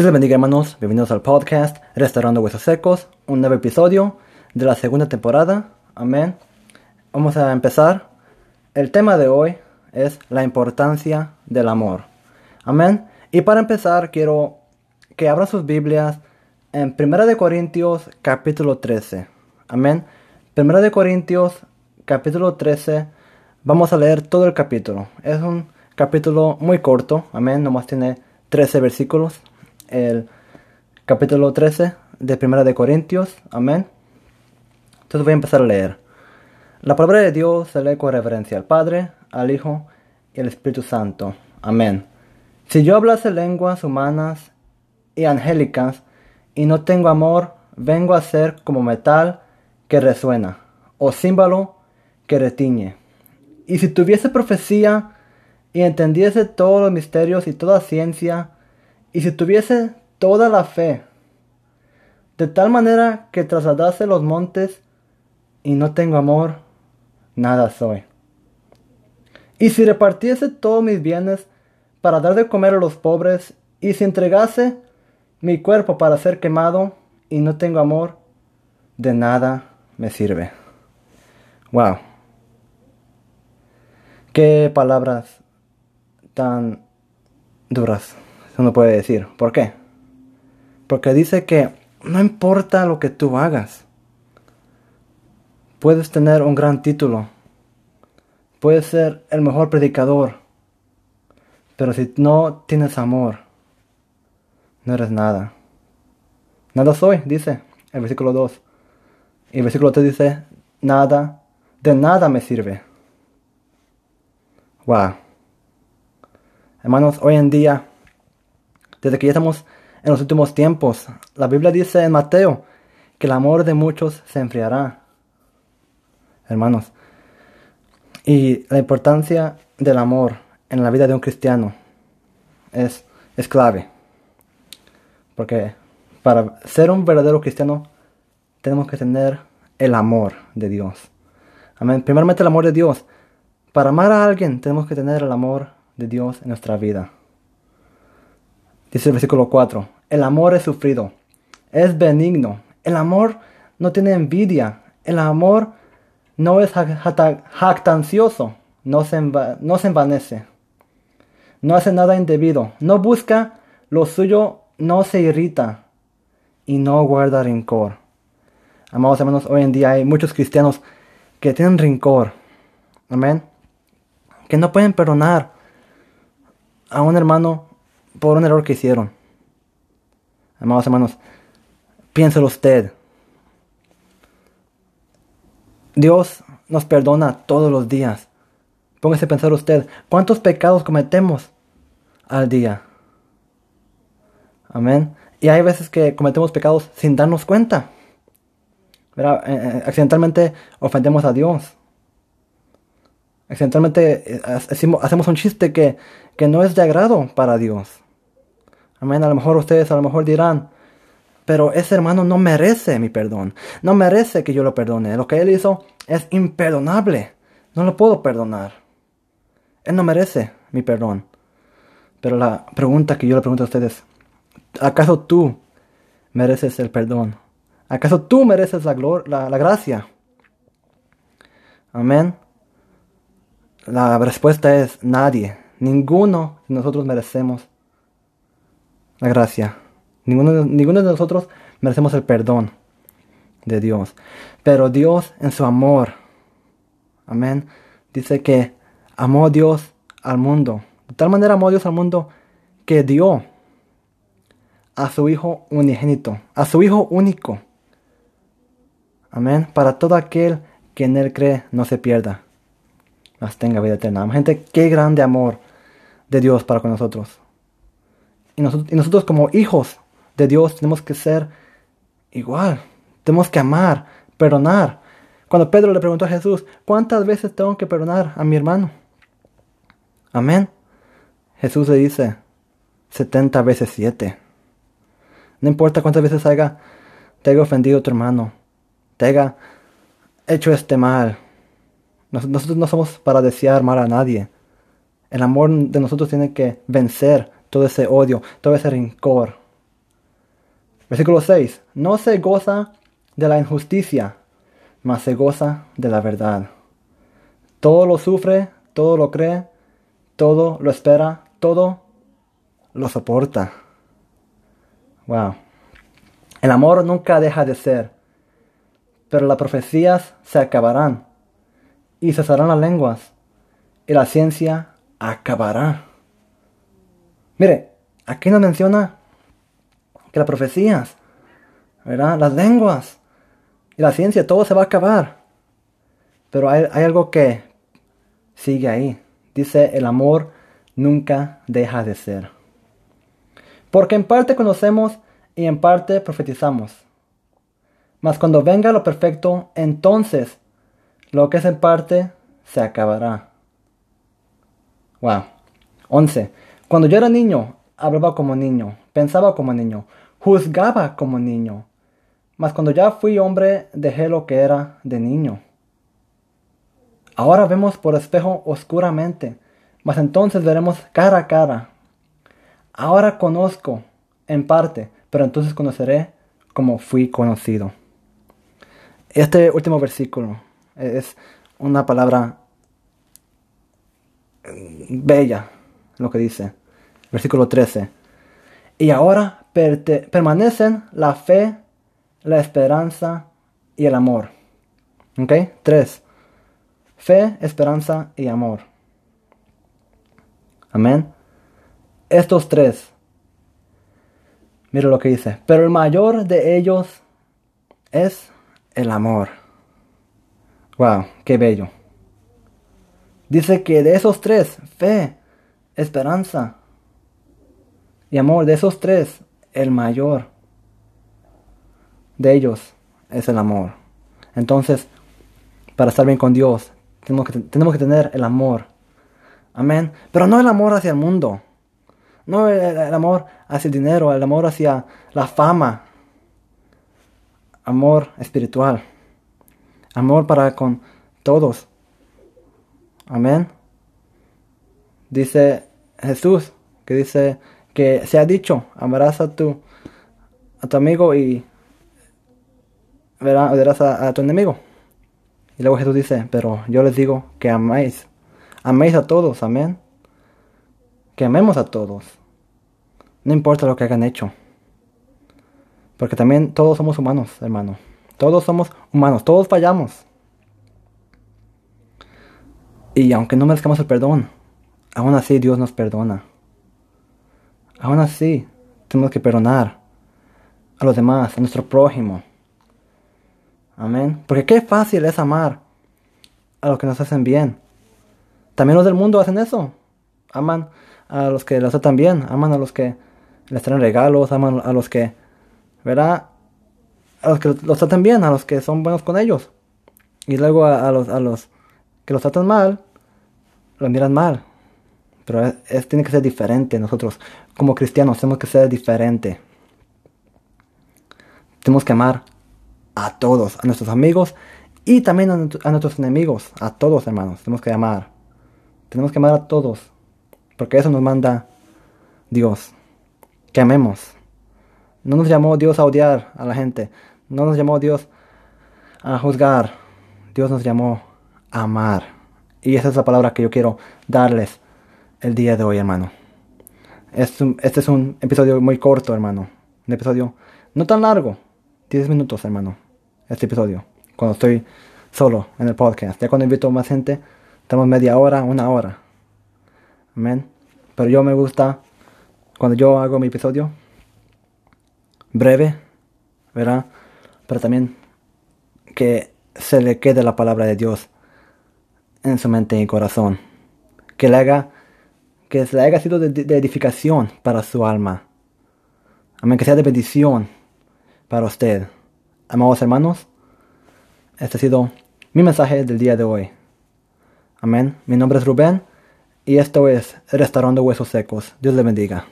Dios les bendiga hermanos, bienvenidos al podcast Restaurando Huesos Secos, un nuevo episodio de la segunda temporada, amén. Vamos a empezar. El tema de hoy es la importancia del amor, amén. Y para empezar quiero que abran sus Biblias en 1 de Corintios capítulo 13, amén. 1 de Corintios capítulo 13, vamos a leer todo el capítulo. Es un capítulo muy corto, amén, nomás tiene 13 versículos, el capítulo 13 de Primera de Corintios. Amén. Entonces voy a empezar a leer. La palabra de Dios se lee con reverencia al Padre, al Hijo y al Espíritu Santo. Amén. Si yo hablase lenguas humanas y angélicas y no tengo amor, vengo a ser como metal que resuena o címbalo que retiñe. Y si tuviese profecía y entendiese todos los misterios y toda ciencia, y si tuviese toda la fe, de tal manera que trasladase los montes y no tengo amor, nada soy. Y si repartiese todos mis bienes para dar de comer a los pobres, y si entregase mi cuerpo para ser quemado y no tengo amor, de nada me sirve. Wow. Qué palabras tan duras uno puede decir. ¿Por qué? Porque dice que no importa lo que tú hagas. Puedes tener un gran título. Puedes ser el mejor predicador. Pero si no tienes amor, no eres nada. Nada soy, dice el versículo 2. Y el versículo 3 dice, nada, de nada me sirve. Wow. Hermanos, hoy en día desde que ya estamos en los últimos tiempos. La Biblia dice en Mateo que el amor de muchos se enfriará. Hermanos. Y la importancia del amor en la vida de un cristiano es, es clave. Porque para ser un verdadero cristiano tenemos que tener el amor de Dios. Amén. Primeramente el amor de Dios. Para amar a alguien tenemos que tener el amor de Dios en nuestra vida. Dice el versículo 4, el amor es sufrido, es benigno, el amor no tiene envidia, el amor no es jactancioso, no se, no se envanece, no hace nada indebido, no busca lo suyo, no se irrita y no guarda rencor. Amados hermanos, hoy en día hay muchos cristianos que tienen rencor, amén, que no pueden perdonar a un hermano por un error que hicieron. Amados hermanos, piénselo usted. Dios nos perdona todos los días. Póngase a pensar usted, ¿cuántos pecados cometemos al día? Amén. Y hay veces que cometemos pecados sin darnos cuenta. Eh, eh, accidentalmente ofendemos a Dios. Accidentalmente eh, hacemos un chiste que, que no es de agrado para Dios. Amén. A lo mejor ustedes a lo mejor dirán, pero ese hermano no merece mi perdón. No merece que yo lo perdone. Lo que él hizo es imperdonable. No lo puedo perdonar. Él no merece mi perdón. Pero la pregunta que yo le pregunto a ustedes, ¿acaso tú mereces el perdón? ¿Acaso tú mereces la, la, la gracia? Amén. La respuesta es nadie. Ninguno de nosotros merecemos la gracia. Ninguno de, ninguno de nosotros merecemos el perdón de Dios. Pero Dios en su amor, amén, dice que amó Dios al mundo. De tal manera amó Dios al mundo que dio a su Hijo unigénito, a su Hijo único. Amén. Para todo aquel que en Él cree no se pierda, mas tenga vida eterna. Gente, qué grande amor de Dios para con nosotros. Y nosotros, como hijos de Dios tenemos que ser igual. Tenemos que amar, perdonar. Cuando Pedro le preguntó a Jesús, ¿cuántas veces tengo que perdonar a mi hermano? Amén. Jesús le dice, 70 veces 7. No importa cuántas veces haya, te haya ofendido tu hermano, te haya hecho este mal. Nosotros no somos para desear mal a nadie. El amor de nosotros tiene que vencer todo ese odio, todo ese rencor. Versículo 6. No se goza de la injusticia, mas se goza de la verdad. Todo lo sufre, todo lo cree, todo lo espera, todo lo soporta. Wow. El amor nunca deja de ser, pero las profecías se acabarán y cesarán las lenguas y la ciencia acabará. Mire, aquí nos menciona que las profecías, ¿verdad? Las lenguas y la ciencia, todo se va a acabar. Pero hay, hay algo que sigue ahí. Dice, el amor nunca deja de ser. Porque en parte conocemos y en parte profetizamos. Mas cuando venga lo perfecto, entonces lo que es en parte se acabará. Wow. 11. Cuando yo era niño, hablaba como niño, pensaba como niño, juzgaba como niño. Mas cuando ya fui hombre, dejé lo que era de niño. Ahora vemos por espejo oscuramente, mas entonces veremos cara a cara. Ahora conozco en parte, pero entonces conoceré como fui conocido. Este último versículo es una palabra bella, lo que dice. Versículo 13. Y ahora permanecen la fe, la esperanza y el amor. ¿Ok? 3. Fe, esperanza y amor. Amén. Estos tres. Mira lo que dice. Pero el mayor de ellos es el amor. Wow, qué bello. Dice que de esos tres, fe, esperanza y amor, de esos tres, el mayor de ellos es el amor. Entonces, para estar bien con Dios, tenemos que, tenemos que tener el amor. Amén. Pero no el amor hacia el mundo. No el, amor hacia el dinero, el amor hacia la fama. Amor espiritual. Amor para con todos. Amén. Dice Jesús, que dice que se ha dicho, amarás a tu, a tu amigo y verás a tu enemigo. Y luego Jesús dice, pero yo les digo que améis, améis a todos, amén. Que amemos a todos. No importa lo que hayan hecho. Porque también todos somos humanos, hermano. Todos somos humanos, todos fallamos. Y aunque no merezcamos el perdón, aún así Dios nos perdona. Aún así, tenemos que perdonar a los demás, a nuestro prójimo. Amén. Porque qué fácil es amar a los que nos hacen bien. También los del mundo hacen eso. Aman a los que los tratan bien. Aman a los que les traen regalos. Aman a los que, ¿verdad? A los que los tratan bien, a los que son buenos con ellos. Y luego a, los, a los que los tratan mal, los miran mal. Pero es, tiene que ser diferente. Nosotros, como cristianos, tenemos que ser diferente. Tenemos que amar a todos, a nuestros amigos y también a, nuestros enemigos, a todos hermanos, tenemos que amar. Tenemos que amar a todos, porque eso nos manda Dios, que amemos. No nos llamó Dios a odiar a la gente, no nos llamó Dios a juzgar, Dios nos llamó a amar. Y esa es la palabra que yo quiero darles el día de hoy, hermano. Este es un episodio muy corto, hermano. Un episodio no tan largo, 10 minutos, hermano, este episodio. Cuando estoy solo en el podcast. Ya cuando invito más gente, tenemos media hora, una hora. Amén. Pero yo me gusta, cuando yo hago mi episodio, breve, ¿verdad? Pero también que se le quede la palabra de Dios en su mente y corazón. Que le haga, que le haya sido de, de edificación para su alma. Amén. Que sea de bendición para usted. Amados hermanos, este ha sido mi mensaje del día de hoy. Amén. Mi nombre es Rubén y esto es Restaurando Huesos Secos. Dios le bendiga.